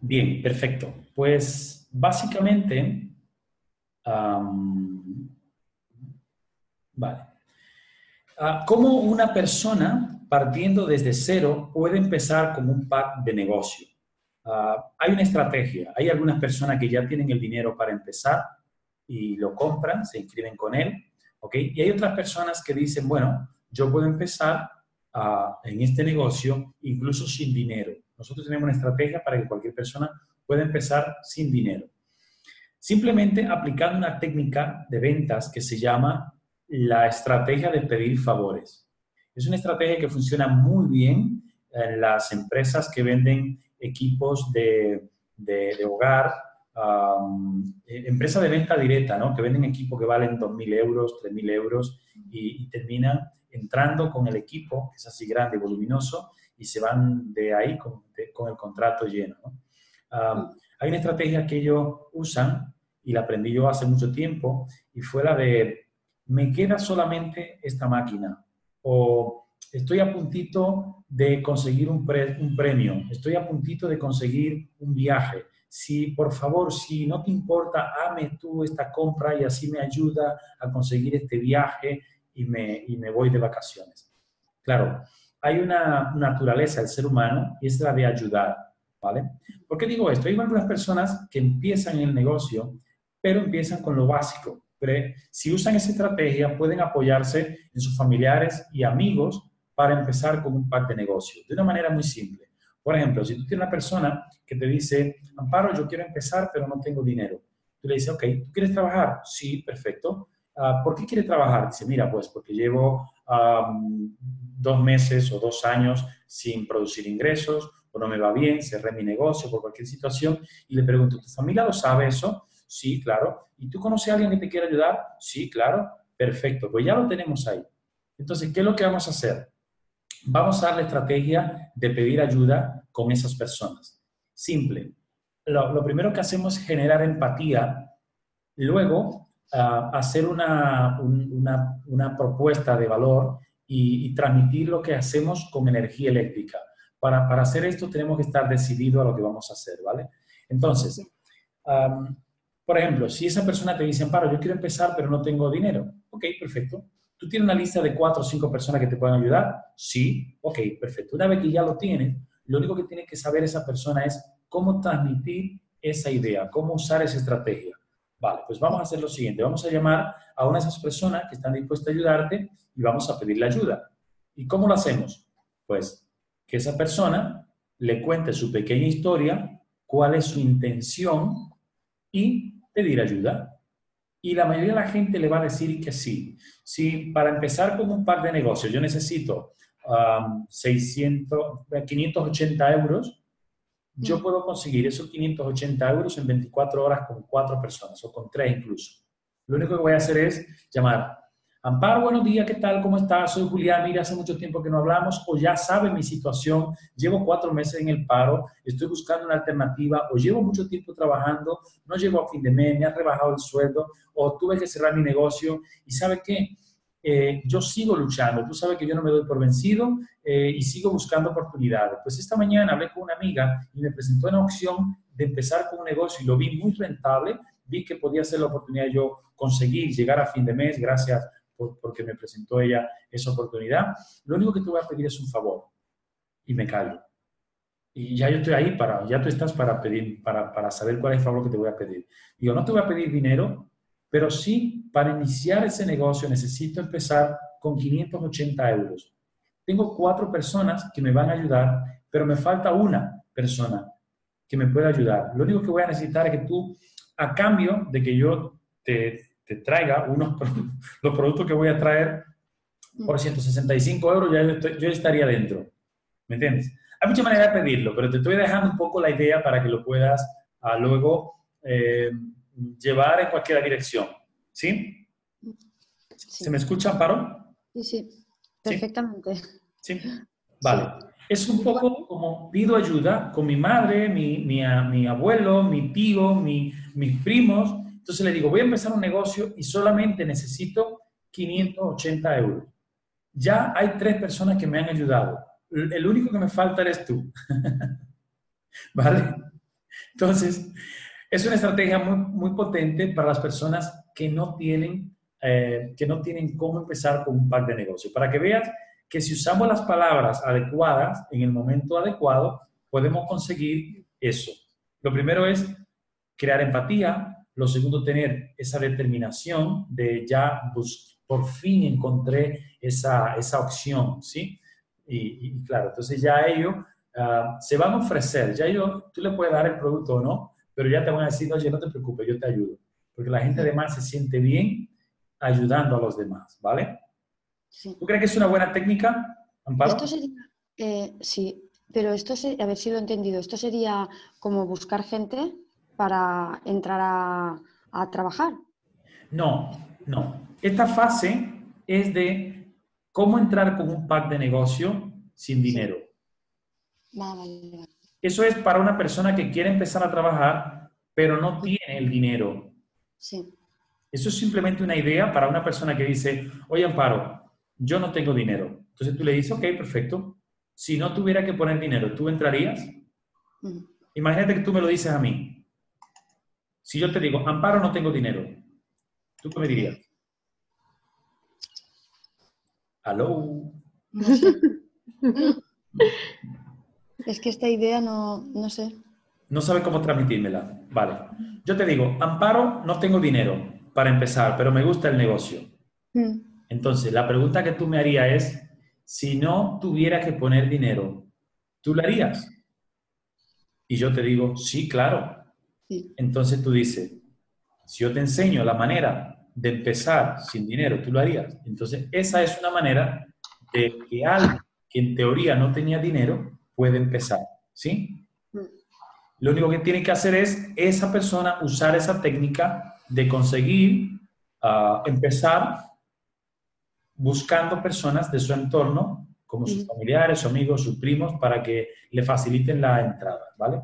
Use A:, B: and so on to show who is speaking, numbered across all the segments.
A: Bien, perfecto. Pues básicamente. Ah, ¿Cómo una persona partiendo desde cero puede empezar con un pack de negocio? Ah, hay una estrategia. Hay algunas personas que ya tienen el dinero para empezar y lo compran, se inscriben con él, ¿ok? Y hay otras personas que dicen, bueno, yo puedo empezar ah, en este negocio incluso sin dinero. Nosotros tenemos una estrategia para que cualquier persona pueda empezar sin dinero. Simplemente aplicando una técnica de ventas que se llama la estrategia de pedir favores. Es una estrategia que funciona muy bien en las empresas que venden equipos de, hogar, eh, empresa de venta directa, ¿no? que venden equipos que valen 2.000 euros, 3.000 euros y, terminan entrando con el equipo, que es así grande y voluminoso, y se van de ahí con, el contrato lleno. hay una estrategia que ellos usan y la aprendí yo hace mucho tiempo y fue la de me queda solamente esta máquina o estoy a puntito de conseguir un, un, premio, estoy a puntito de conseguir un viaje. Si, por favor, si no te importa, ame tú esta compra y así me ayuda a conseguir este viaje y me, y me voy de vacaciones. Claro, hay una naturaleza del ser humano y es la de ayudar, ¿vale? ¿Por qué digo esto? Hay algunas personas que empiezan el negocio, pero empiezan con lo básico. Pero si usan esa estrategia, pueden apoyarse en sus familiares y amigos para empezar con un pack de negocio, de una manera muy simple. Por ejemplo, si tú tienes una persona que te dice, Amparo, yo quiero empezar, pero no tengo dinero. Tú le dices, ok, ¿tú quieres trabajar? Sí, perfecto. Ah, ¿Por qué quieres trabajar? Dice, mira, pues porque llevo dos meses o dos años sin producir ingresos, o no me va bien, cerré mi negocio por cualquier situación. Y le pregunto, ¿tu familia lo sabe eso? Sí, claro. ¿Y tú conoces a alguien que te quiera ayudar? Sí, claro. Perfecto, pues ya lo tenemos ahí. Entonces, ¿qué es lo que vamos a hacer? Vamos a dar la estrategia de pedir ayuda con esas personas. Simple. Lo, primero que hacemos es generar empatía, luego ah, hacer una, una, propuesta de valor y, transmitir lo que hacemos con energía eléctrica. Para, para, hacer esto tenemos que estar decididos a lo que vamos a hacer, ¿vale? Entonces, por ejemplo, si esa persona te dice, Amparo, yo quiero empezar, pero no tengo dinero. Ok, perfecto. ¿Tú tienes una lista de cuatro o cinco personas que te pueden ayudar? Sí, ok, perfecto. Una vez que ya lo tienes, lo único que tiene que saber esa persona es cómo transmitir esa idea, cómo usar esa estrategia. Vale, pues vamos a hacer lo siguiente. Vamos a llamar a una de esas personas que están dispuestas a ayudarte y vamos a pedirle ayuda. ¿Y cómo lo hacemos? Pues que esa persona le cuente su pequeña historia, cuál es su intención y pedir ayuda. Y la mayoría de la gente le va a decir que sí. Si para empezar con un par de negocios yo necesito 600, 580 euros, yo puedo conseguir esos 580 euros en 24 horas con cuatro personas o con tres incluso. Lo único que voy a hacer es llamar Amparo, buenos días, ¿qué tal? ¿Cómo estás? Soy Julián, mira, hace mucho tiempo que no hablamos, o ya sabe mi situación, llevo cuatro meses en el paro, estoy buscando una alternativa, o llevo mucho tiempo trabajando, no llego a fin de mes, me ha rebajado el sueldo, o tuve que cerrar mi negocio, y ¿sabe qué? Eh, yo sigo luchando, tú sabes que yo no me doy por vencido eh, y sigo buscando oportunidades. Pues esta mañana hablé con una amiga y me presentó una opción de empezar con un negocio y lo vi muy rentable, vi que podía ser la oportunidad yo conseguir llegar a fin de mes gracias porque me presentó ella esa oportunidad. Lo único que te voy a pedir es un favor y me callo. Y ya yo estoy ahí para, ya tú estás para pedir, para, para saber cuál es el favor que te voy a pedir. Digo, no te voy a pedir dinero, pero sí para iniciar ese negocio necesito empezar con 580 euros. Tengo cuatro personas que me van a ayudar, pero me falta una persona que me pueda ayudar. Lo único que voy a necesitar es que tú, a cambio de que yo te, te traiga unos, los productos que voy a traer por 165 euros, ya yo, estaría dentro. ¿Me entiendes? Hay muchas maneras de pedirlo, pero te estoy dejando un poco la idea para que lo puedas ah, luego eh, llevar en cualquier dirección. ¿Sí? ¿Se me escucha, Amparo?
B: Sí, sí, perfectamente.
A: Sí. Vale. Es un poco como pido ayuda con mi madre, mi, mi, mi abuelo, mi tío, mi, mis primos, entonces le digo, voy a empezar un negocio y solamente necesito 580 euros. Ya hay tres personas que me han ayudado. El único que me falta eres tú. ¿Vale? Entonces, es una estrategia muy, muy potente para las personas que no tienen, eh, que no tienen cómo empezar con un pack de negocio. Para que veas que si usamos las palabras adecuadas en el momento adecuado, podemos conseguir eso. Lo primero es crear empatía, lo segundo, tener esa determinación de ya por fin encontré esa, esa opción, ¿sí? Y, claro, entonces ya ellos ah, se van a ofrecer, ya ellos, tú le puedes dar el producto o no, pero ya te van a decir, oye, no te preocupes, yo te ayudo. Porque la gente además se siente bien ayudando a los demás, ¿vale? ¿Tú crees que es una buena técnica, Amparo?
B: Esto sería, eh, sí, pero esto, a ver si lo he entendido, esto sería como buscar gente para entrar a, trabajar.
A: No, no. Esta fase es de cómo entrar con un pack de negocio sin dinero. Eso es para una persona que quiere empezar a trabajar, pero no tiene el dinero.
B: Sí.
A: Eso es simplemente una idea para una persona que dice, oye, Amparo, yo no tengo dinero. Entonces tú le dices, ok, perfecto. Si no tuviera que poner dinero, ¿tú entrarías? Imagínate que tú me lo dices a mí. Si yo te digo, Amparo, no tengo dinero, ¿tú qué me dirías? ¿Aló?
B: Es que esta idea no, no sé.
A: No sabe cómo transmitírmela. Vale. Yo te digo, Amparo, no tengo dinero para empezar, pero me gusta el negocio. Mm. Entonces, la pregunta que tú me harías es, si no tuviera que poner dinero, ¿tú lo harías? Y yo te digo, sí, claro. Entonces tú dices, si yo te enseño la manera de empezar sin dinero, ¿tú lo harías? Entonces, esa es una manera de que alguien que en teoría no tenía dinero puede empezar, ¿sí? Mm. Lo único que tiene que hacer es esa persona usar esa técnica de conseguir ah, empezar buscando personas de su entorno, como sus familiares, sus amigos, sus primos, para que le faciliten la entrada, ¿vale?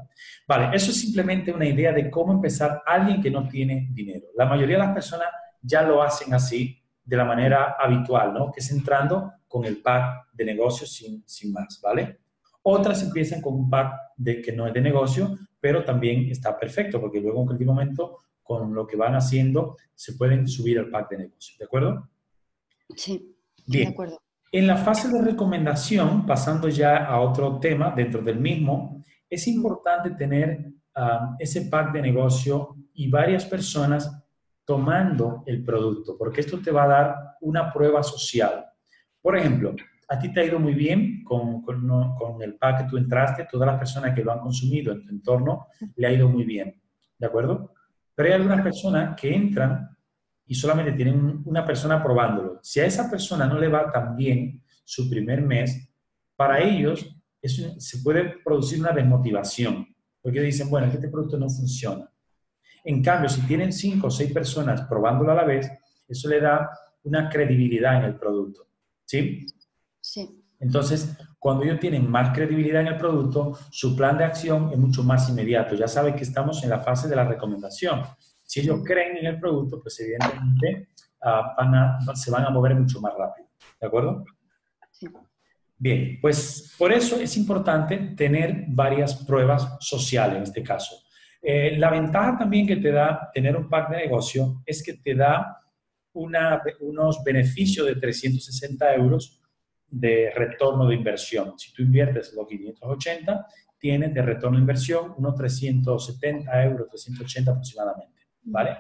A: Vale, eso es simplemente una idea de cómo empezar alguien que no tiene dinero. La mayoría de las personas ya lo hacen así, de la manera habitual, ¿no? Que es entrando con el pack de negocio sin, sin más, ¿vale? Otras empiezan con un pack de que no es de negocio, pero también está perfecto, porque luego en cualquier momento, con lo que van haciendo, se pueden subir al pack de negocio, ¿de acuerdo?
B: Sí,
A: Bien. de acuerdo. En la fase de recomendación, pasando ya a otro tema dentro del mismo, es importante tener ah, ese pack de negocio y varias personas tomando el producto, porque esto te va a dar una prueba social. Por ejemplo, a ti te ha ido muy bien con, con, con, el pack que tú entraste, todas las personas que lo han consumido en tu entorno le ha ido muy bien, ¿de acuerdo? Pero hay algunas personas que entran y solamente tienen una persona probándolo. Si a esa persona no le va tan bien su primer mes, para ellos se puede producir una desmotivación, porque dicen, bueno, este producto no funciona. En cambio, si tienen cinco o seis personas probándolo a la vez, eso le da una credibilidad en el producto. ¿Sí?
B: Sí.
A: Entonces, cuando ellos tienen más credibilidad en el producto, su plan de acción es mucho más inmediato. Ya saben que estamos en la fase de la recomendación. Si ellos creen en el producto, pues evidentemente ah, se van a mover mucho más rápido. ¿De acuerdo? Bien, pues por eso es importante tener varias pruebas sociales en este caso. Eh, la ventaja también que te da tener un pack de negocio es que te da unos beneficios de 360 euros de retorno de inversión. Si tú inviertes los 580, tienes de retorno de inversión unos 370 euros, 380 aproximadamente. ¿Vale?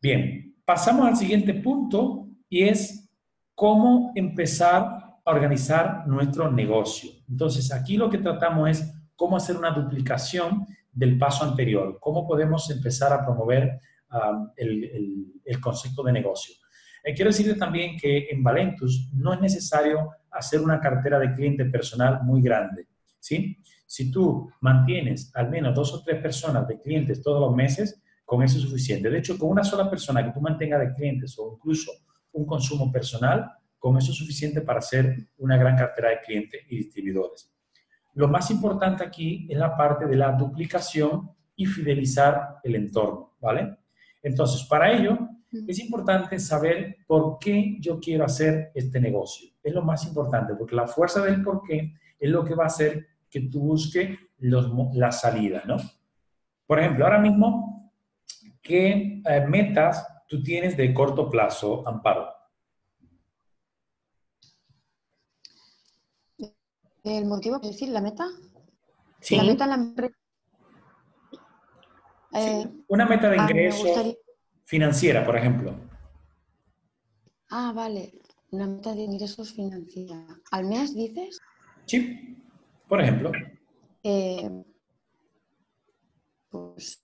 A: Bien, pasamos al siguiente punto y es cómo empezar a organizar nuestro negocio. Entonces, aquí lo que tratamos es cómo hacer una duplicación del paso anterior, cómo podemos empezar a promover um, el, concepto de negocio. Eh, quiero decirte también que en Valentus no es necesario hacer una cartera de cliente personal muy grande, ¿sí? Si tú mantienes al menos dos o tres personas de clientes todos los meses, con eso es suficiente. De hecho, con una sola persona que tú mantengas de clientes o incluso un consumo personal, con eso es suficiente para hacer una gran cartera de clientes y distribuidores. Lo más importante aquí es la parte de la duplicación y fidelizar el entorno, ¿vale? Entonces, para ello, es importante saber por qué yo quiero hacer este negocio. Es lo más importante, porque la fuerza del por qué es lo que va a hacer que tú busques la salida, ¿no? Por ejemplo, ahora mismo, ¿qué eh, metas tú tienes de corto plazo, Amparo?
B: ¿El motivo, es decir, la meta?
A: Sí.
B: La meta la
A: eh, una meta de ah, ingreso financiera, por ejemplo.
B: Ah, vale. Una meta de ingresos financiera. ¿Al mes dices?
A: Sí, por ejemplo.
B: Eh, pues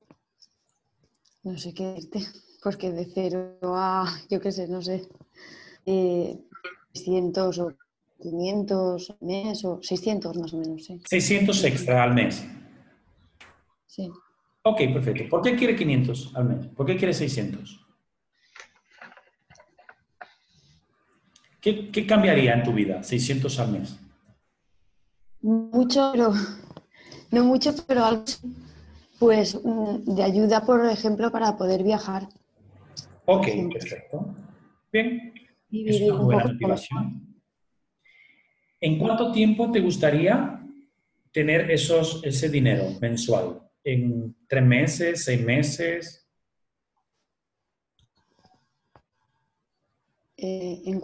B: no sé qué decirte, porque de cero a, yo qué sé, no sé, eh, 600 o 500 al mes o 600 más o menos, sí.
A: 600 extra al mes.
B: Sí.
A: Ok, perfecto. ¿Por qué quiere 500 al mes? ¿Por qué quiere 600? ¿Qué, qué cambiaría en tu vida 600 al mes?
B: Mucho, pero no mucho, pero algo pues mm, de ayuda, por ejemplo, para poder viajar.
A: Ok, perfecto. Bien. es una buena motivación. ¿En cuánto tiempo te gustaría tener esos, ese dinero mensual? ¿En tres meses, seis meses?
B: Eh, ¿en,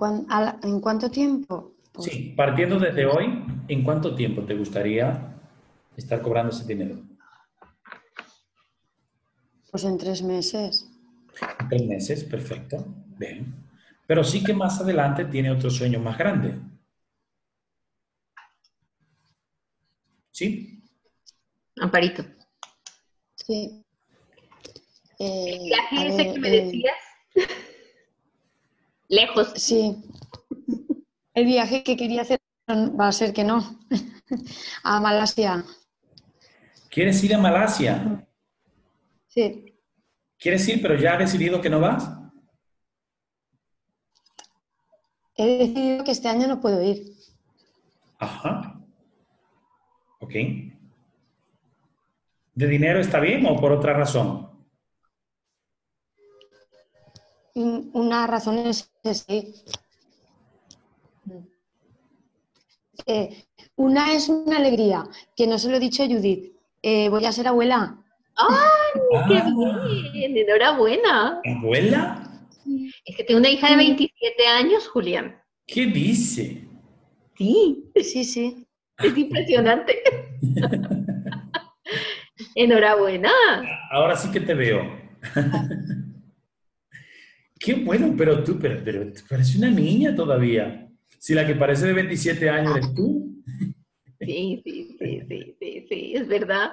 B: ¿En cuánto tiempo?
A: sí, partiendo desde hoy, ¿en cuánto tiempo te gustaría estar cobrando ese dinero?
B: Pues en tres meses.
A: En tres meses, perfecto. Bien. Pero sí que más adelante tiene otro sueño más grande. ¿Sí?
C: Amparito.
B: Sí.
C: Eh, ¿El viaje ese que me eh, decías? Lejos.
B: Sí. El viaje que quería hacer va a ser que no. a Malasia.
A: ¿Quieres ir a Malasia?
B: Sí.
A: ¿Quieres ir, pero ya has decidido que no vas?
B: He decidido que este año no puedo ir.
A: Ajá. Ok. ¿De dinero está bien o por otra razón?
B: Una razón es sí. Eh, una es una alegría, que no se lo he dicho a Judith. Eh, voy a ser abuela.
C: ¡Ay, qué ah. bien! Enhorabuena.
A: ¿Abuela?
C: Es que tengo una hija de 27 años, Julián.
A: ¿Qué dice?
C: Sí.
B: Sí, sí.
C: Es impresionante. Enhorabuena.
A: Ahora sí que te veo. Qué bueno, pero tú, pero, pero pareces una niña todavía. Si la que parece de 27 años eres tú.
C: Sí, sí, sí, sí, sí, sí, es verdad.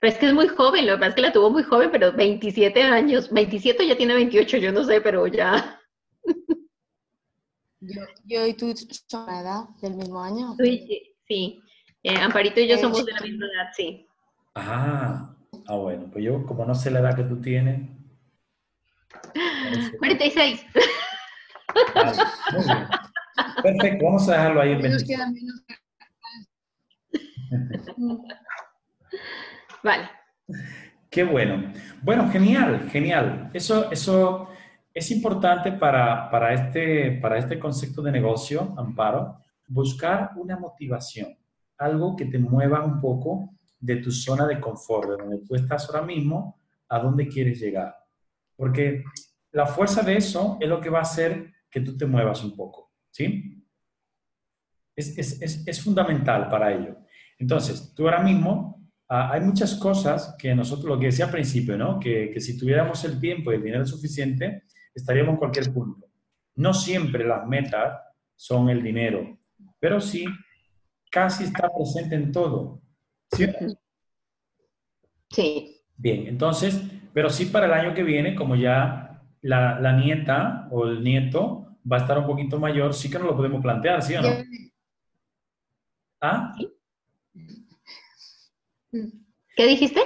C: Pero es que es muy joven, lo que pasa es que la tuvo muy joven, pero 27 años, 27 ya tiene 28, yo no sé, pero ya.
B: Yo, y tú son la edad del mismo año.
C: Sí, sí. Eh, Amparito y yo somos de la misma edad, sí.
A: Ah, ah, bueno, pues yo como no sé la edad que tú tienes.
C: 46.
A: Perfecto, vamos a dejarlo ahí en 26.
C: vale.
A: Qué bueno. Bueno, genial, genial. Eso, eso es importante para, para, este, para este concepto de negocio, Amparo, buscar una motivación, algo que te mueva un poco de tu zona de confort, de donde tú estás ahora mismo, a dónde quieres llegar. Porque la fuerza de eso es lo que va a hacer que tú te muevas un poco, ¿sí? Es, es, es, es fundamental para ello. Entonces, tú ahora mismo, ah, hay muchas cosas que nosotros, lo que decía al principio, ¿no? Que, que, si tuviéramos el tiempo y el dinero suficiente, estaríamos en cualquier punto. No siempre las metas son el dinero, pero sí casi está presente en todo. ¿Cierto?
C: Sí.
A: Bien, entonces, pero sí para el año que viene, como ya la, la nieta o el nieto va a estar un poquito mayor, sí que nos lo podemos plantear, ¿sí o no? ¿Ah?
C: ¿Qué dijiste?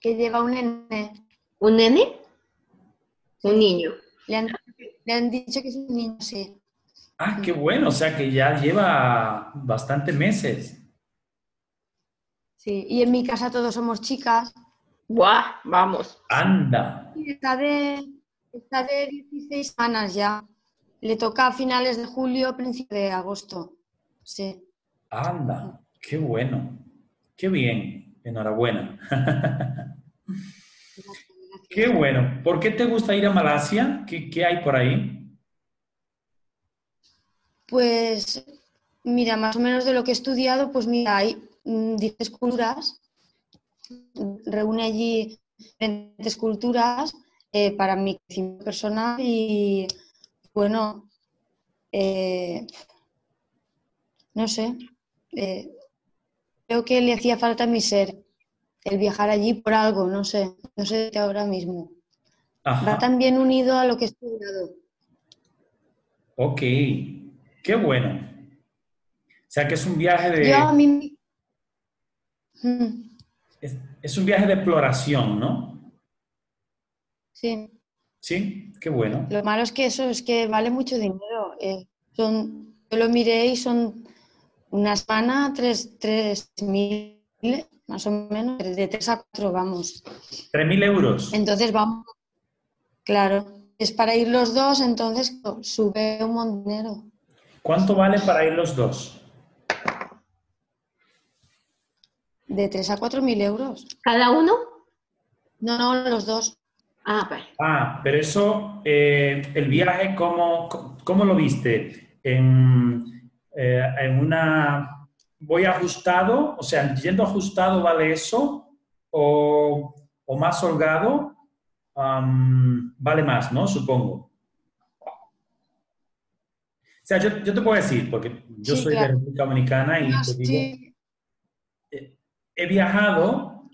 B: Que lleva un nene.
C: ¿Un nene? Un niño.
B: Le han, dicho que es un niño, sí.
A: Ah, qué bueno, o sea que ya lleva bastantes meses.
B: Sí, y en mi casa todos somos chicas.
C: ¡Buah! Vamos.
A: Anda.
B: Está de, está de 16 semanas ya. Le toca a finales de julio, principios de agosto. Sí.
A: Anda. Qué bueno. Qué bien. Enhorabuena. Qué bueno. ¿Por qué te gusta ir a Malasia? ¿Qué, qué hay por ahí?
B: Pues mira, más o menos de lo que he estudiado, pues mira, hay mm, 10 culturas, reúne allí diferentes culturas eh, para mi crecimiento personal y bueno, eh, no sé, eh, creo que le hacía falta a mi ser el viajar allí por algo, no sé, no sé de ahora mismo. Va
A: Ajá.
B: también unido a lo que he estudiado.
A: Ok. Qué bueno. O sea que es un viaje de,
B: Yo a mí... Mm,
A: es, es un viaje de exploración, ¿no?
B: Sí.
A: Sí, qué bueno.
B: Lo malo es que eso es que vale mucho dinero. eh, son, yo lo miré y son una semana, tres, tres mil, más o menos, de tres a cuatro vamos.
A: 3.000 euros.
B: Entonces vamos, claro, es para ir los dos, entonces sube un montón de dinero.
A: ¿Cuánto vale para ir los dos?
B: De tres a cuatro mil euros.
C: ¿Cada uno?
B: No, no, los dos.
C: Ah, vale.
A: Ah, pero eso, eh, el viaje, ¿cómo, cómo lo viste? En, eh, en una... ¿Voy ajustado? O sea, yendo ajustado vale eso o, o más holgado vale más, ¿no? Supongo. O sea, yo, yo te puedo decir, porque yo
B: Sí,
A: soy
B: claro.
A: de República Dominicana y te digo,
B: sí.
A: He viajado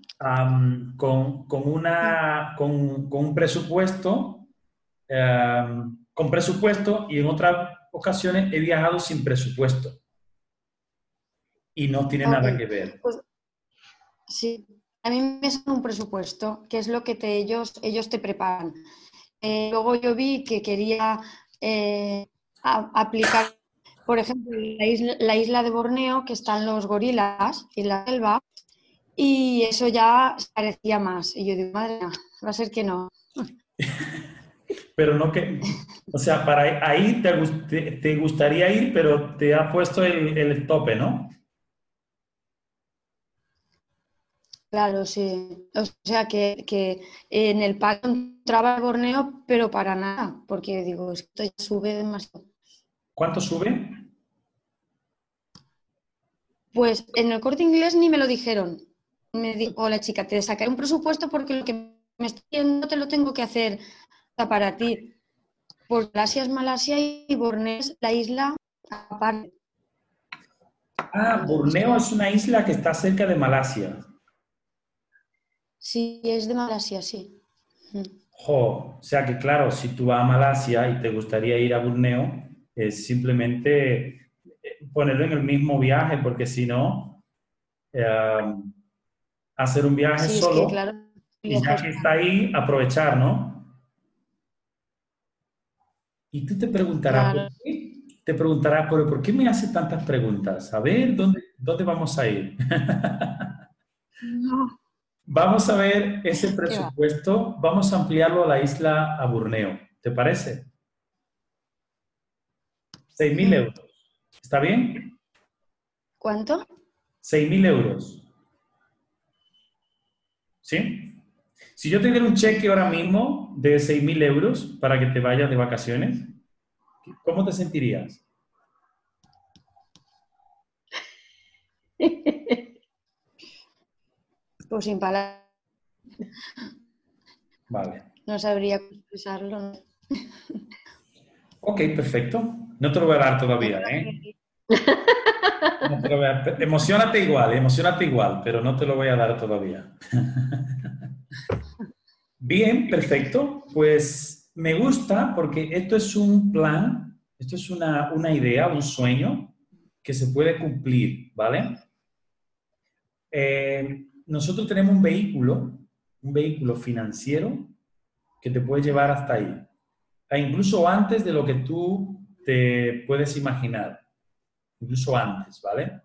A: con, con una, con, con un presupuesto, con presupuesto y en otras ocasiones he viajado sin presupuesto. Y no tiene nada que ver.
B: Pues, sí, a mí me sale un presupuesto, que es lo que te, ellos, ellos te preparan. Eh, luego yo vi que quería eh, a- aplicar, por ejemplo, la isla, la isla de Borneo, que están los gorilas y la selva, y eso ya parecía más. Y yo digo, madre mía, va a ser que no.
A: Pero no que, o sea, para ahí te, te gustaría ir, pero te ha puesto el, el tope, ¿no?
B: Claro, sí. O sea que, que en el pack entraba el Borneo, pero para nada, porque digo, esto ya sube demasiado.
A: ¿Cuánto sube?
B: Pues en el corte inglés ni me lo dijeron. Me dijo la chica, te sacaré un presupuesto porque lo que me estoy yendo te lo tengo que hacer para ti. Porque Malasia es Malasia y Borneo es la isla aparte.
A: Ah, Borneo es una isla que está cerca de Malasia.
B: Sí, es de Malasia, sí.
A: Jo, o sea que claro, si tú vas a Malasia y te gustaría ir a Borneo, es simplemente eh, ponerlo en el mismo viaje, porque si no, eh, hacer un viaje
B: Sí, es
A: solo
B: que claro.
A: y ya que está ahí, aprovechar, ¿no? Y tú te preguntarás,
B: Claro.
A: ¿por qué? Te preguntarás, pero ¿por qué me hace tantas preguntas? A ver, ¿dónde, dónde vamos a ir?
B: No.
A: Vamos a ver ese presupuesto, vamos a ampliarlo a la isla a Borneo. ¿Te parece? 6.000 euros. ¿Está bien?
B: ¿Cuánto?
A: 6.000 euros. ¿Sí? Si yo te diera un cheque ahora mismo de 6.000 euros para que te vayas de vacaciones, ¿cómo te sentirías?
B: Pues sin palabras.
A: Vale.
B: No sabría expresarlo.
A: Ok, perfecto. No te lo voy a dar todavía, ¿eh? Emocionate igual, emocionate igual, pero no te lo voy a dar todavía. Bien, perfecto. Pues me gusta porque esto es un plan, esto es una, una idea, un sueño que se puede cumplir, ¿vale? Eh, nosotros tenemos un vehículo, un vehículo financiero que te puede llevar hasta ahí, e incluso antes de lo que tú te puedes imaginar, incluso antes, ¿vale?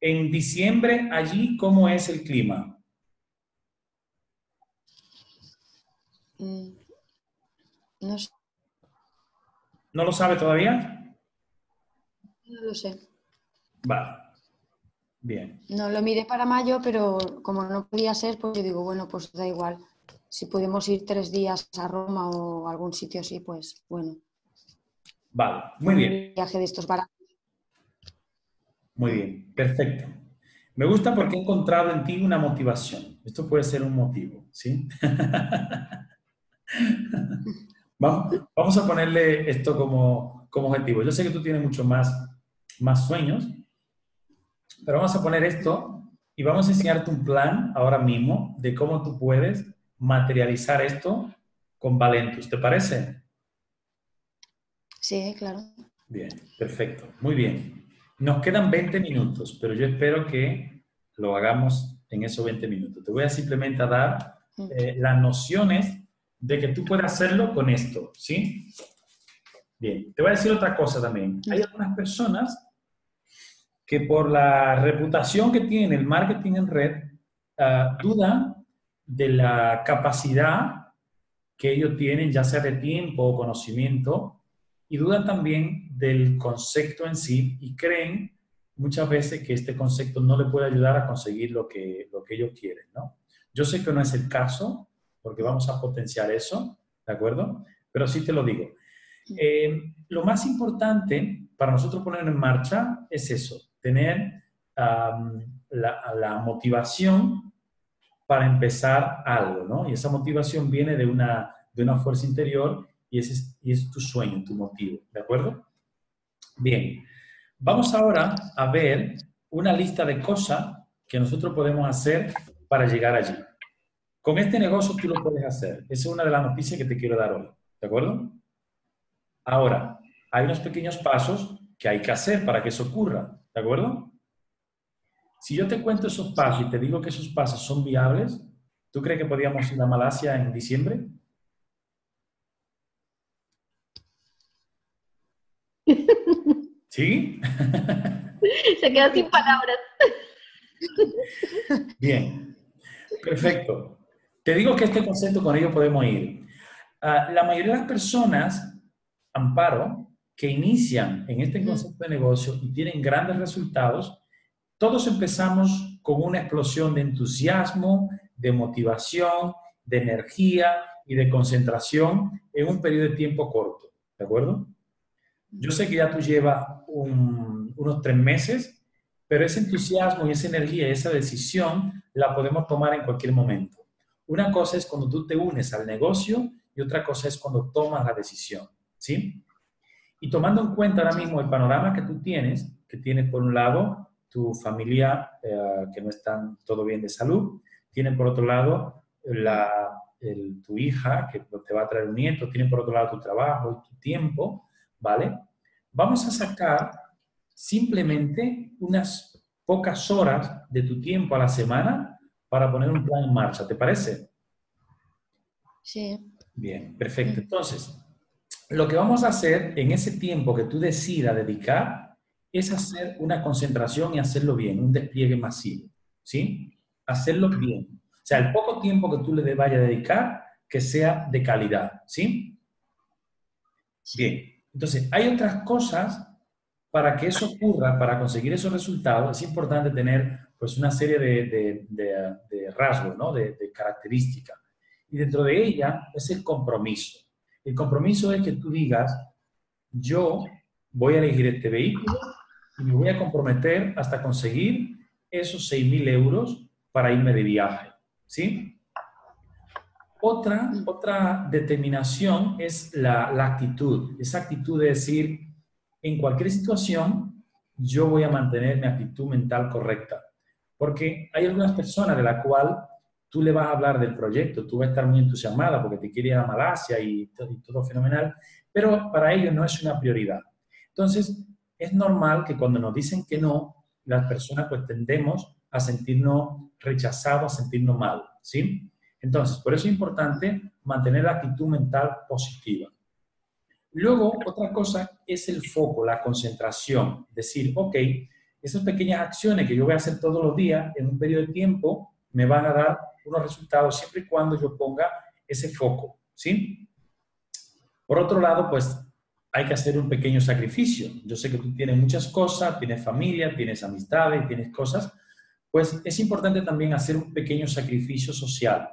A: En diciembre, allí, ¿cómo es el clima?
B: Mm. No sé,
A: ¿No lo sabe todavía?
B: no lo sé.
A: Vale. Bien.
B: No lo miré para mayo, pero como no podía ser, pues yo digo, bueno, pues da igual. Si podemos ir tres días a Roma o algún sitio así, pues bueno.
A: Vale, muy bien.
B: Un viaje de estos baratos.
A: Muy bien, perfecto. Me gusta porque he encontrado en ti una motivación. Esto puede ser un motivo, ¿sí? vamos, vamos a ponerle esto como, como objetivo. Yo sé que tú tienes mucho más, más sueños, pero vamos a poner esto y vamos a enseñarte un plan ahora mismo de cómo tú puedes materializar esto con Valentus. ¿Te parece?
B: Sí, claro.
A: Bien, perfecto. Muy bien. Nos quedan 20 minutos, pero yo espero que lo hagamos en esos 20 minutos. Te voy a simplemente a dar eh, las nociones de que tú puedes hacerlo con esto, ¿sí? Bien, te voy a decir otra cosa también. Hay algunas personas que por la reputación que tiene el marketing en red, ah, dudan de la capacidad que ellos tienen, ya sea de tiempo o conocimiento, y dudan también del concepto en sí y creen muchas veces que este concepto no le puede ayudar a conseguir lo que, lo que ellos quieren, ¿no? Yo sé que no es el caso, porque vamos a potenciar eso, ¿de acuerdo? Pero sí te lo digo. Eh, lo más importante para nosotros poner en marcha es eso, tener la, la motivación para empezar algo, ¿no? Y esa motivación viene de una, de una fuerza interior y ese es, y es tu sueño, tu motivo, ¿de acuerdo? Bien, vamos ahora a ver una lista de cosas que nosotros podemos hacer para llegar allí. Con este negocio tú lo puedes hacer. Esa es una de las noticias que te quiero dar hoy, ¿de acuerdo? Ahora, hay unos pequeños pasos que hay que hacer para que eso ocurra, ¿de acuerdo? Si yo te cuento esos pasos y te digo que esos pasos son viables, ¿tú crees que podríamos ir a Malasia en diciembre? ¿Sí?
C: Se queda sin palabras.
A: Bien, perfecto. Te digo que este concepto con ello podemos ir. Ah, la mayoría de las personas, Amparo, que inician en este concepto de negocio y tienen grandes resultados, todos empezamos con una explosión de entusiasmo, de motivación, de energía y de concentración en un periodo de tiempo corto. ¿De acuerdo? Yo sé que ya tú llevas un- unos tres meses, pero ese entusiasmo y esa energía esa decisión la podemos tomar en cualquier momento. Una cosa es cuando tú te unes al negocio y otra cosa es cuando tomas la decisión, ¿sí? Y tomando en cuenta ahora mismo el panorama que tú tienes, que tienes por un lado tu familia eh, que no están todo bien de salud, tienen por otro lado tu hija que te va a traer un nieto, tienen por otro lado tu trabajo y tu tiempo, ¿vale? Vamos a sacar simplemente unas pocas horas de tu tiempo a la semana para poner un plan en marcha, ¿te parece?
B: Sí.
A: Bien, perfecto. Entonces, lo que vamos a hacer en ese tiempo que tú decidas dedicar es hacer una concentración y hacerlo bien, un despliegue masivo, ¿sí? Hacerlo bien. O sea, el poco tiempo que tú le vayas a dedicar, que sea de calidad, ¿sí? Bien, entonces hay otras cosas para que eso ocurra, para conseguir esos resultados, es importante tener pues una serie de, de- de- de rasgos, ¿no? de, características. Y dentro de ella es el compromiso. El compromiso es que tú digas, yo voy a elegir este vehículo y me voy a comprometer hasta conseguir esos 6.000 euros para irme de viaje. ¿Sí? Otra, otra determinación es la, la actitud. Esa actitud de decir, en cualquier situación, yo voy a mantener mi actitud mental correcta. Porque hay algunas personas de la cual tú le vas a hablar del proyecto, tú vas a estar muy entusiasmada porque te quiere ir a Malasia y, to- y todo fenomenal, pero para ellos no es una prioridad. Entonces, es normal que cuando nos dicen que no, las personas pues tendemos a sentirnos rechazados, a sentirnos mal, ¿sí? Entonces, por eso es importante mantener la actitud mental positiva. Luego, otra cosa es el foco, la concentración. Decir, ok, esas pequeñas acciones que yo voy a hacer todos los días en un periodo de tiempo me van a dar unos resultados siempre y cuando yo ponga ese foco, ¿sí? Por otro lado, pues hay que hacer un pequeño sacrificio. Yo sé que tú tienes muchas cosas, tienes familia, tienes amistades, tienes cosas, pues es importante también hacer un pequeño sacrificio social.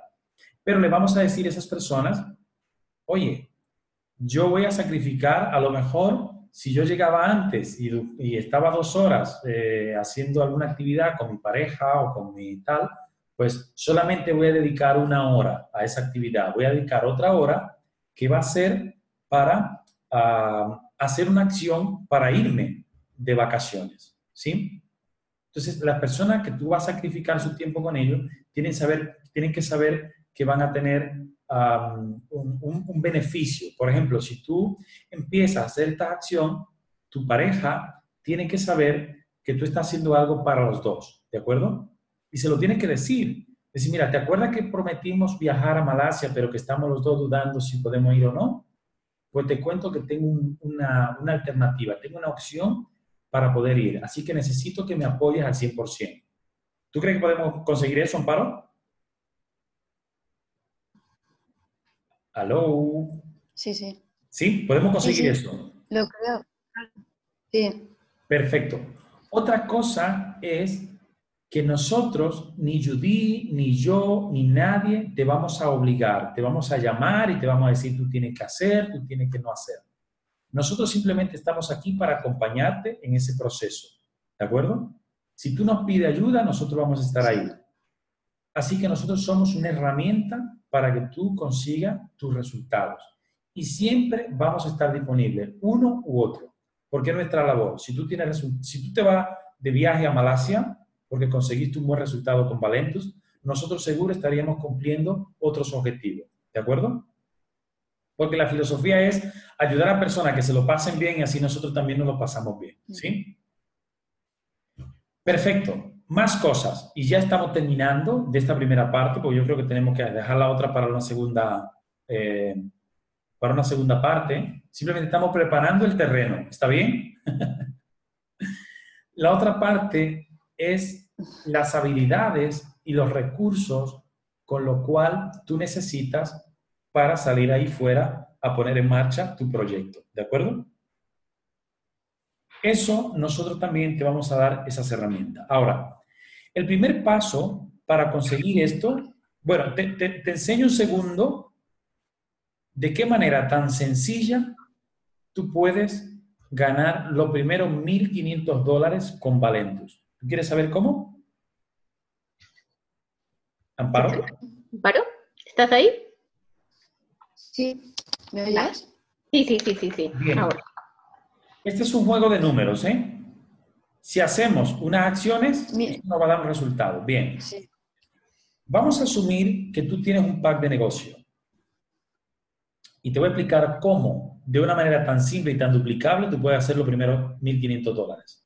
A: Pero le vamos a decir a esas personas, oye, yo voy a sacrificar a lo mejor si yo llegaba antes y, estaba dos horas eh, haciendo alguna actividad con mi pareja o con mi tal, pues solamente voy a dedicar una hora a esa actividad. Voy a dedicar otra hora que va a ser para ah, hacer una acción para irme de vacaciones, ¿sí? Entonces, las personas que tú vas a sacrificar su tiempo con ellos tienen, saber, tienen que saber que van a tener un, beneficio. Por ejemplo, si tú empiezas a hacer esta acción, tu pareja tiene que saber que tú estás haciendo algo para los dos, ¿de acuerdo? Y se lo tiene que decir. Decir, mira, ¿te acuerdas que prometimos viajar a Malasia, pero que estamos los dos dudando si podemos ir o no? Pues te cuento que tengo una, una alternativa, tengo una opción para poder ir. Así que necesito que me apoyes al 100%. ¿Tú crees que podemos conseguir eso, Amparo? ¿Aló?
B: Sí, sí.
A: ¿Sí? ¿Podemos conseguir eso?
B: Lo creo. Sí.
A: Perfecto. Otra cosa es que nosotros, ni Judy, ni yo, ni nadie, te vamos a obligar, te vamos a llamar y te vamos a decir tú tienes que hacer, tú tienes que no hacer. Nosotros simplemente estamos aquí para acompañarte en ese proceso. ¿De acuerdo? Si tú nos pides ayuda, nosotros vamos a estar ahí. Así que nosotros somos una herramienta para que tú consigas tus resultados. Y siempre vamos a estar disponibles, uno u otro, porque es nuestra labor. Si tú, tienes, si tú te vas de viaje a Malasia porque conseguiste un buen resultado con Valentus, nosotros seguro estaríamos cumpliendo otros objetivos. ¿De acuerdo? Porque la filosofía es ayudar a personas que se lo pasen bien y así nosotros también nos lo pasamos bien. ¿Sí? Perfecto. Más cosas. Y ya estamos terminando de esta primera parte, porque yo creo que tenemos que dejar la otra para una segunda, eh, para una segunda parte. Simplemente estamos preparando el terreno. ¿Está bien? la otra parte es las habilidades y los recursos con lo cual tú necesitas para salir ahí fuera a poner en marcha tu proyecto. ¿De acuerdo? Eso nosotros también te vamos a dar esas herramientas. Ahora, el primer paso para conseguir esto, bueno, te, te enseño un segundo de qué manera tan sencilla tú puedes ganar los primeros 1.500 dólares con Valentus. ¿Quieres saber cómo? Amparo.
C: Amparo, ¿estás ahí?
B: Sí, ¿me oyes?
C: Sí, sí, sí, sí, sí.
A: Este es un juego de números, ¿eh? Si hacemos unas acciones, nos va a dar un resultado. Bien. Vamos a asumir que tú tienes un pack de negocio. Y te voy a explicar cómo, de una manera tan simple y tan duplicable, tú puedes hacer los primeros 1.500 dólares.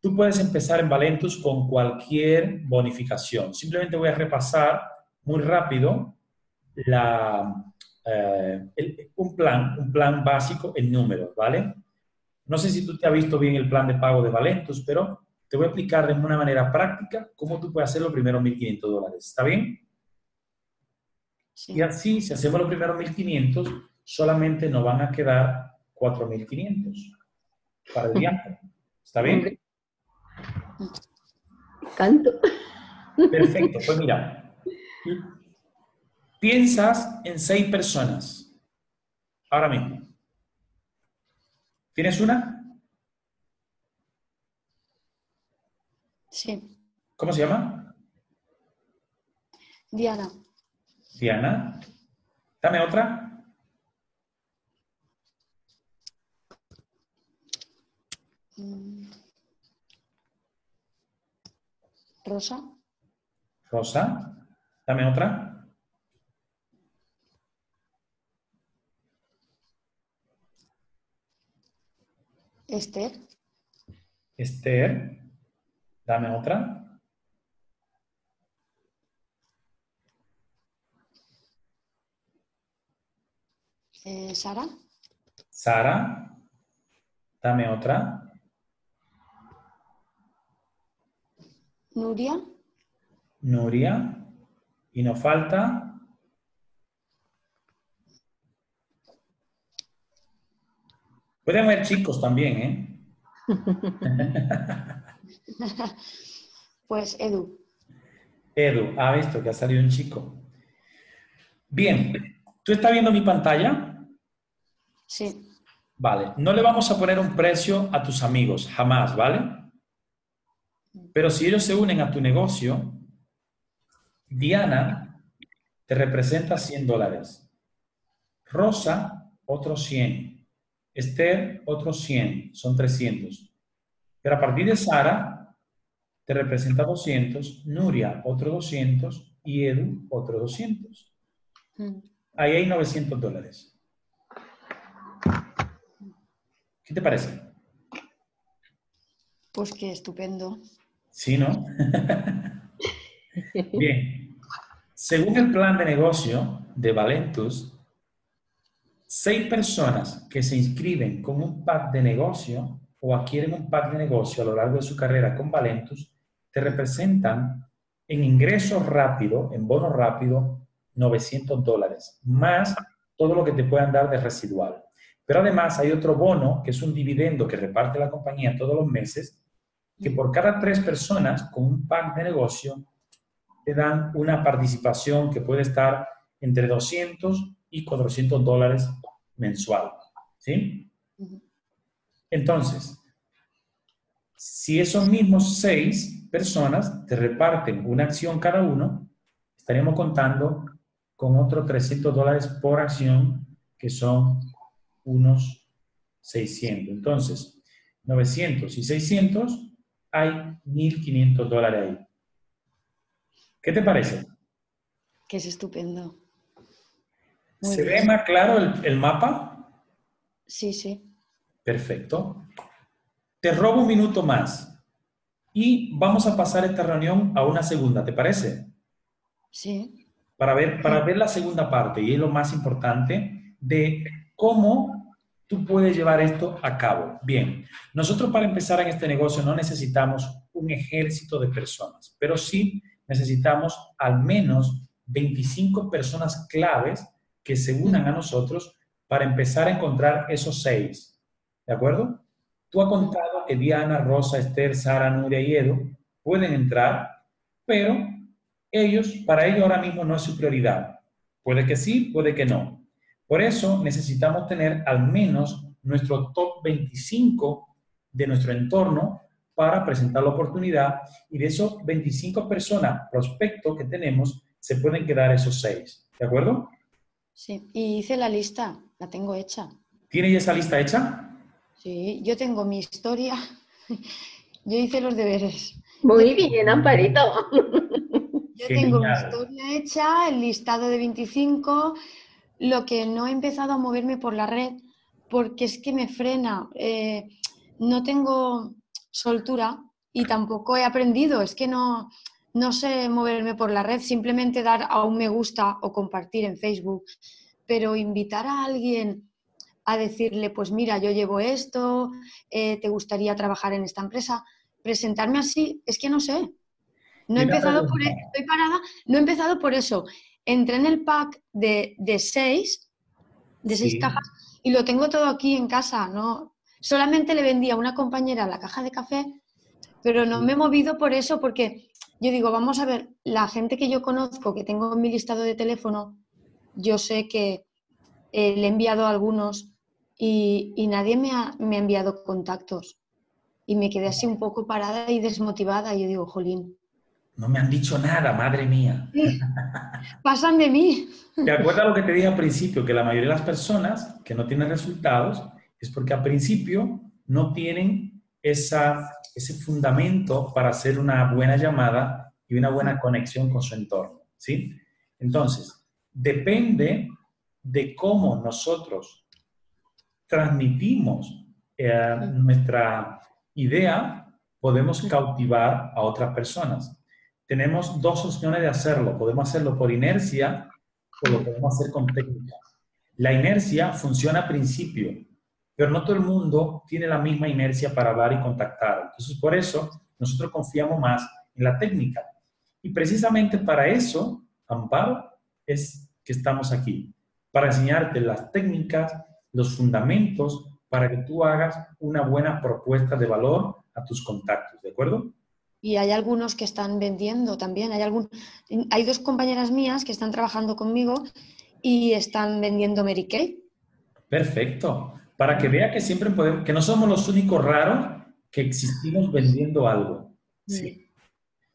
A: Tú puedes empezar en Valentus con cualquier bonificación. Simplemente voy a repasar muy rápido la, eh, un plan, un plan básico en números, ¿vale? No sé si tú te has visto bien el plan de pago de Valentus, pero te voy a explicar de una manera práctica cómo tú puedes hacer los primeros 1.500 dólares. ¿Está bien? Y así, si hacemos los primeros 1.500, solamente nos van a quedar 4.500 para el viaje. ¿Está bien?
C: Canto.
A: Perfecto. Pues mira, piensas en seis personas ahora mismo. ¿Tienes una?
B: Sí.
A: ¿Cómo se llama?
B: Diana.
A: Diana. Dame otra.
B: Mm. Rosa.
A: Rosa. Dame otra.
B: Esther.
A: Esther. Dame otra.
B: Eh, Sara.
A: Sara. Dame otra.
B: Nuria.
A: Nuria. Y nos falta Pueden haber chicos también, ¿eh?
B: pues Edu.
A: Edu, ha visto que ha salido un chico. Bien, ¿tú estás viendo mi pantalla?
B: Sí.
A: Vale, no le vamos a poner un precio a tus amigos, jamás, ¿vale? Pero si ellos se unen a tu negocio, Diana te representa 100 dólares. Rosa, otros 100. Esther, otros 100. Son 300. Pero a partir de Sara, te representa 200. Nuria, otros 200. Y Edu, otros 200. Mm. Ahí hay 900 dólares. ¿Qué te parece?
B: Pues qué estupendo.
A: Sí, ¿no? Bien. Según el plan de negocio de Valentus, seis personas que se inscriben con un pack de negocio o adquieren un pack de negocio a lo largo de su carrera con Valentus, te representan en ingreso rápido, en bono rápido, 900 dólares, más todo lo que te puedan dar de residual. Pero además hay otro bono, que es un dividendo que reparte la compañía todos los meses, que por cada tres personas con un pack de negocio te dan una participación que puede estar entre 200 y 400 dólares mensual. ¿Sí? Entonces, si esos mismos seis personas te reparten una acción cada uno, estaríamos contando con otros 300 dólares por acción, que son unos 600. Entonces, 900 y 600, hay 1.500 dólares ahí. ¿Qué te parece?
B: Que es estupendo.
A: ¿Se ve más claro el, el mapa?
B: Sí, sí.
A: Perfecto. Te robo un minuto más y vamos a pasar esta reunión a una segunda, ¿te parece?
B: Sí.
A: Para ver, para ver la segunda parte, y es lo más importante, de cómo tú puedes llevar esto a cabo. Bien, nosotros para empezar en este negocio no necesitamos un ejército de personas, pero sí necesitamos al menos 25 personas claves que se unan a nosotros para empezar a encontrar esos seis. ¿De acuerdo? Tú has contado que Diana, Rosa, Esther, Sara, Nuria y Edu pueden entrar, pero ellos, para ellos ahora mismo no es su prioridad. Puede que sí, puede que no. Por eso necesitamos tener al menos nuestro top 25 de nuestro entorno para presentar la oportunidad y de esos 25 personas, prospectos que tenemos, se pueden quedar esos 6. ¿De acuerdo?
B: Sí, y hice la lista, la tengo hecha.
A: ¿Tienes esa lista hecha?
B: Sí, yo tengo mi historia. Yo hice los deberes.
C: Muy bien, Amparito.
B: Yo tengo mi historia hecha, el listado de 25, lo que no he empezado a moverme por la red porque es que me frena. Eh, no tengo soltura y tampoco he aprendido. Es que no, no sé moverme por la red, simplemente dar a un me gusta o compartir en Facebook. Pero invitar a alguien a decirle, pues mira, yo llevo esto, eh, te gustaría trabajar en esta empresa, presentarme así, es que no sé. No he empezado por, e, estoy parada, no he empezado por eso entré en el pack de, seis, de seis cajas, y lo tengo todo aquí en casa, ¿no? Solamente le vendí a una compañera la caja de café, pero no me he movido por eso, porque yo digo, vamos a ver, la gente que yo conozco, que tengo en mi listado de teléfono, yo sé que eh, le he enviado a algunos y, nadie me ha, me ha, enviado contactos. Y me quedé así un poco parada y desmotivada. Y yo digo, jolín,
A: no me han dicho nada, madre mía.
B: Pasan de mí.
A: ¿Te acuerdas lo que te dije al principio? Que la mayoría de las personas que no tienen resultados es porque al principio no tienen esa, ese fundamento para hacer una buena llamada y una buena conexión con su entorno. ¿sí? Entonces, depende de cómo nosotros transmitimos eh, nuestra idea, podemos cautivar a otras personas tenemos dos opciones de hacerlo. Podemos hacerlo por inercia o lo podemos hacer con técnica. La inercia funciona a principio, pero no todo el mundo tiene la misma inercia para hablar y contactar. Entonces, por eso nosotros confiamos más en la técnica. Y precisamente para eso, Amparo, es que estamos aquí, para enseñarte las técnicas, los fundamentos, para que tú hagas una buena propuesta de valor a tus contactos, ¿de acuerdo?
B: Y hay algunos que están vendiendo también. Hay, algún, hay dos compañeras mías que están trabajando conmigo y están vendiendo Mary Kay.
A: Perfecto. Para que vea que siempre podemos, que no somos los únicos raros que existimos vendiendo algo. Sí.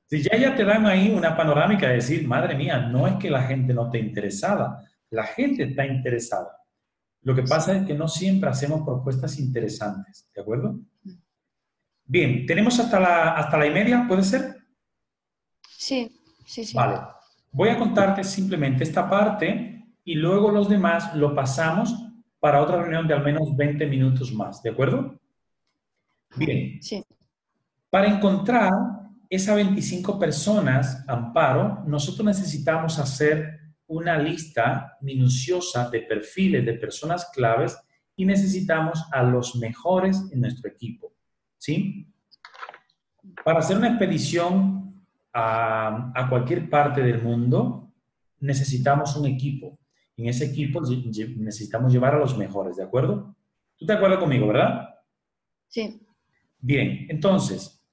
A: Si ya, ya te dan ahí una panorámica de decir, madre mía, no es que la gente no esté interesada, la gente está interesada. Lo que pasa es que no siempre hacemos propuestas interesantes, ¿de acuerdo? Bien, ¿tenemos hasta la, hasta la y media? ¿Puede ser?
B: Sí, sí, sí.
A: Vale. Voy a contarte simplemente esta parte y luego los demás lo pasamos para otra reunión de al menos 20 minutos más, ¿de acuerdo? Bien.
B: Sí.
A: Para encontrar esas 25 personas, Amparo, nosotros necesitamos hacer una lista minuciosa de perfiles de personas claves y necesitamos a los mejores en nuestro equipo. ¿Sí? Para hacer una expedición a, a cualquier parte del mundo, necesitamos un equipo. En ese equipo necesitamos llevar a los mejores, ¿de acuerdo? ¿Tú te acuerdas conmigo, verdad?
B: Sí.
A: Bien, entonces,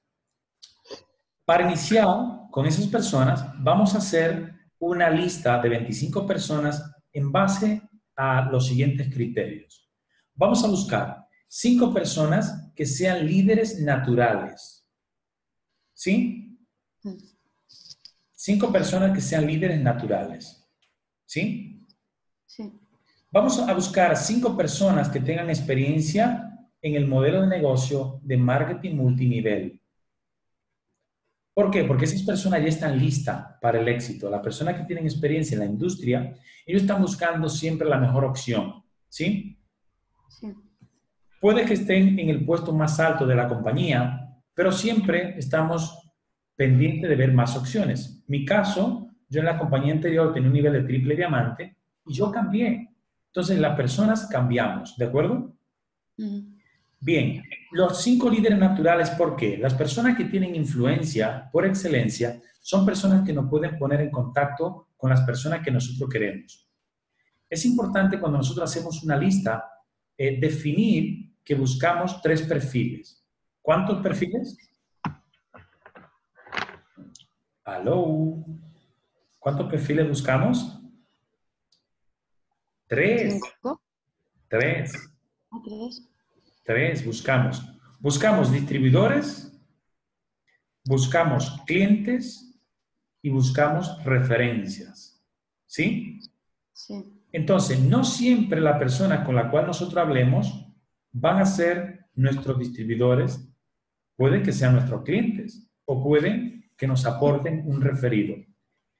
A: para iniciar con esas personas, vamos a hacer una lista de 25 personas en base a los siguientes criterios. Vamos a buscar cinco personas que sean líderes naturales. ¿Sí? Cinco personas que sean líderes naturales. ¿Sí?
B: Sí.
A: Vamos a buscar cinco personas que tengan experiencia en el modelo de negocio de marketing multinivel. ¿Por qué? Porque esas personas ya están listas para el éxito. La persona que tienen experiencia en la industria, ellos están buscando siempre la mejor opción. ¿Sí?
B: Sí.
A: Puede que estén en el puesto más alto de la compañía, pero siempre estamos pendientes de ver más opciones. Mi caso, yo en la compañía anterior tenía un nivel de triple diamante y yo cambié. Entonces, las personas cambiamos, ¿de acuerdo? Bien, los cinco líderes naturales, ¿por qué? Las personas que tienen influencia por excelencia son personas que nos pueden poner en contacto con las personas que nosotros queremos. Es importante cuando nosotros hacemos una lista eh, definir que buscamos tres perfiles. ¿Cuántos perfiles? ¿Aló? ¿Cuántos perfiles buscamos? Tres. Tres.
B: Ah, tres.
A: Tres, buscamos. Buscamos distribuidores, buscamos clientes y buscamos referencias. ¿Sí?
B: Sí.
A: Entonces, no siempre la persona con la cual nosotros hablemos van a ser nuestros distribuidores. Puede que sean nuestros clientes o pueden que nos aporten un referido.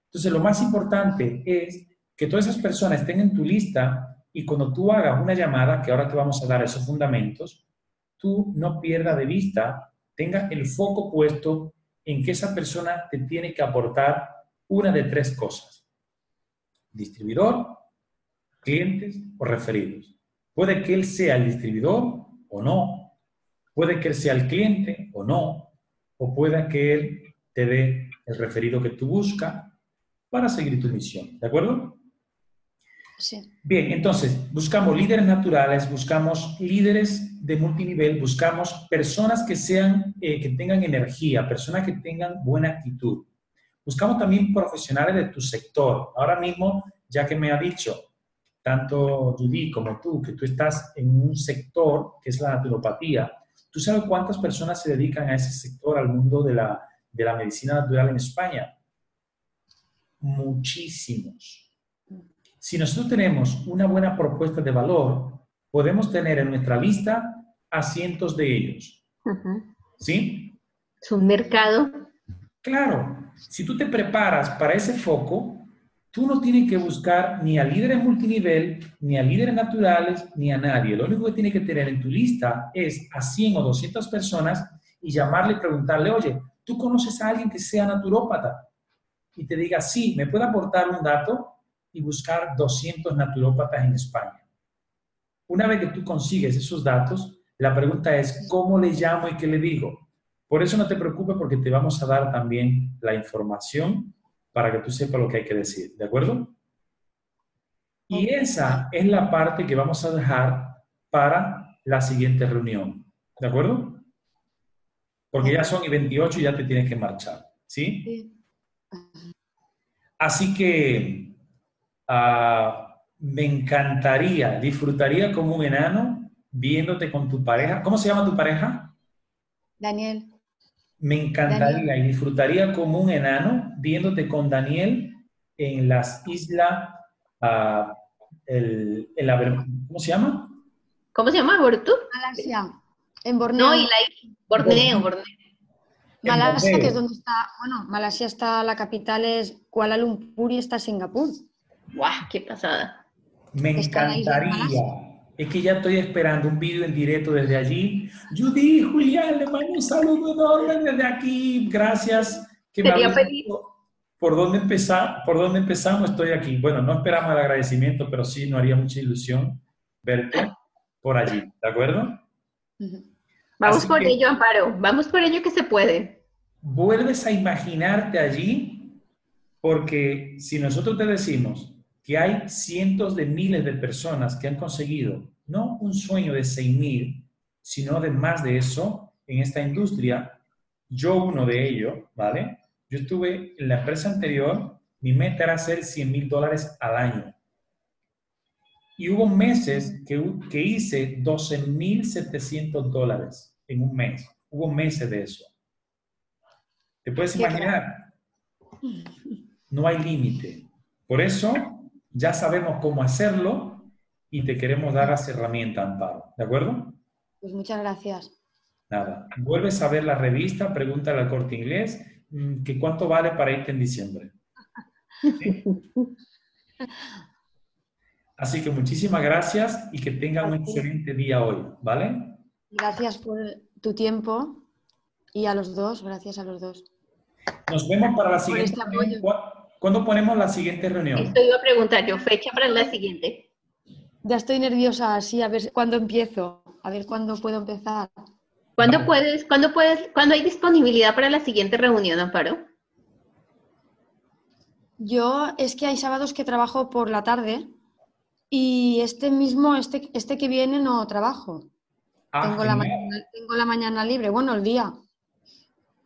A: Entonces, lo más importante es que todas esas personas estén en tu lista y cuando tú hagas una llamada, que ahora te vamos a dar esos fundamentos, tú no pierdas de vista, tenga el foco puesto en que esa persona te tiene que aportar una de tres cosas. Distribuidor, clientes o referidos. Puede que él sea el distribuidor o no. Puede que él sea el cliente o no. O puede que él te dé el referido que tú buscas para seguir tu misión. ¿De acuerdo? Bien, entonces, buscamos líderes naturales, buscamos líderes de multinivel, buscamos personas que sean, eh, que tengan energía, personas que tengan buena actitud. Buscamos también profesionales de tu sector. Ahora mismo, ya que me ha dicho tanto Judy como tú, que tú estás en un sector que es la naturopatía, ¿tú sabes cuántas personas se dedican a ese sector, al mundo de la, de la medicina natural en España? Muchísimos si nosotros tenemos una buena propuesta de valor, podemos tener en nuestra lista a cientos de ellos. ¿Sí?
C: Es un mercado.
A: Claro, si tú te preparas para ese foco, tú no tienes que buscar ni a líderes multinivel, ni a líderes naturales, ni a nadie. Lo único que tienes que tener en tu lista es a 100 o 200 personas y llamarle y preguntarle, oye, ¿tú conoces a alguien que sea naturópata? Y te diga, sí, ¿me puede aportar un dato? Y buscar 200 naturópatas en España. Una vez que tú consigues esos datos, la pregunta es, ¿cómo le llamo y qué le digo? Por eso no te preocupes porque te vamos a dar también la información para que tú sepas lo que hay que decir, ¿de acuerdo? Y esa es la parte que vamos a dejar para la siguiente reunión. ¿De acuerdo? Porque ya son y 28 y ya te tienes que marchar. ¿Sí?
B: Sí.
A: Así que ah, me encantaría, disfrutaría como un enano viéndote con tu pareja. ¿Cómo se llama tu pareja?
B: Daniel,
A: Me encantaría y disfrutaría como un enano viéndote con Daniel en las islas, ah, el- Ver- ¿cómo se llama?
C: ¿Cómo se llama? ¿Bortú?
B: Malasia, en Borneo.
C: No, y la Borneo, Borneo.
B: Malasia,
A: Borneo.
B: que es donde está, bueno, Malasia está, la capital es Kuala Lumpur y está Singapur.
C: ¡Guau! ¡Qué pasada!
A: Me encantaría. Es que ya estoy esperando un vídeo en directo desde allí. Judy, Julián, le mando un saludo enorme desde aquí. Gracias. Que me. ¿Por dónde empezar? ¿Por dónde empezamos? Estoy aquí. Bueno, no esperamos el agradecimiento, pero sí nos haría mucha ilusión verte por allí. ¿De acuerdo?
C: Vamos
A: Así
C: por
A: que-
C: ello, Amparo. Vamos por ello que se puede.
A: vuelves a imaginarte allí, porque si nosotros te decimos que hay cientos de miles de personas que han conseguido no un sueño de 6.000, sino de más de eso en esta industria, yo uno de ellos, ¿vale? Yo estuve en la empresa anterior, mi meta era hacer 100 mil dólares al año. Y hubo meses que, que hice 12.700 dólares en un mes. Hubo meses de eso. ¿Te puedes imaginar? No hay límite. Por eso ya sabemos cómo hacerlo y te queremos dar las herramientas, Amparo. ¿De acuerdo?
B: Pues muchas gracias.
A: Nada. Vuelves a ver la revista, pregúntale al corte inglés mm, que cuánto vale para irte en diciembre. ¿Sí? Así que muchísimas gracias y que tengan un excelente día hoy, ¿vale?
B: Gracias por tu tiempo y a los dos, gracias a los dos.
A: Nos vemos para la siguiente
B: este apoyo.
A: ¿Cu- ¿Cuándo ponemos la siguiente reunión?
C: Esto iba a preguntar yo, fecha para la siguiente.
B: Ya estoy nerviosa, así, a ver cuándo empiezo, a ver cuándo puedo empezar.
C: ¿Cuándo
A: Vale.
C: puedes, cuándo puedes, cuándo hay disponibilidad para la siguiente reunión, Amparo?
B: Yo es que hay sábados que trabajo por la tarde y este mismo, este, este que viene no trabajo.
A: Ah,
B: tengo, la mañana, tengo la mañana libre, bueno, el día.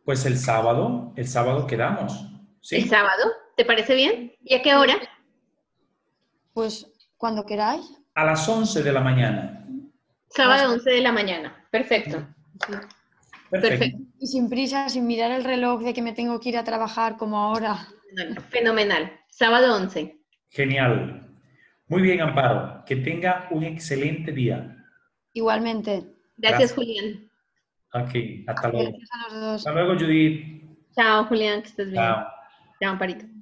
A: Pues el sábado, el sábado quedamos. ¿Sí?
C: ¿El sábado? ¿Te parece bien? ¿Y a qué hora?
B: Pues cuando queráis.
A: A las 11 de la mañana.
C: Sábado 11 de la mañana. Perfecto.
B: Sí.
A: Perfecto.
C: Perfecto.
B: Y sin prisa, sin mirar el reloj de que me tengo que ir a trabajar como ahora.
C: Fenomenal. Sábado 11.
A: Genial. Muy bien, Amparo. Que tenga un excelente día.
B: Igualmente.
C: Gracias,
A: Gracias.
C: Julián.
A: Ok, hasta luego.
B: Gracias a los dos.
A: Hasta luego, Judith.
C: Chao, Julián, que estés bien.
A: Chao.
C: Chao, Amparito.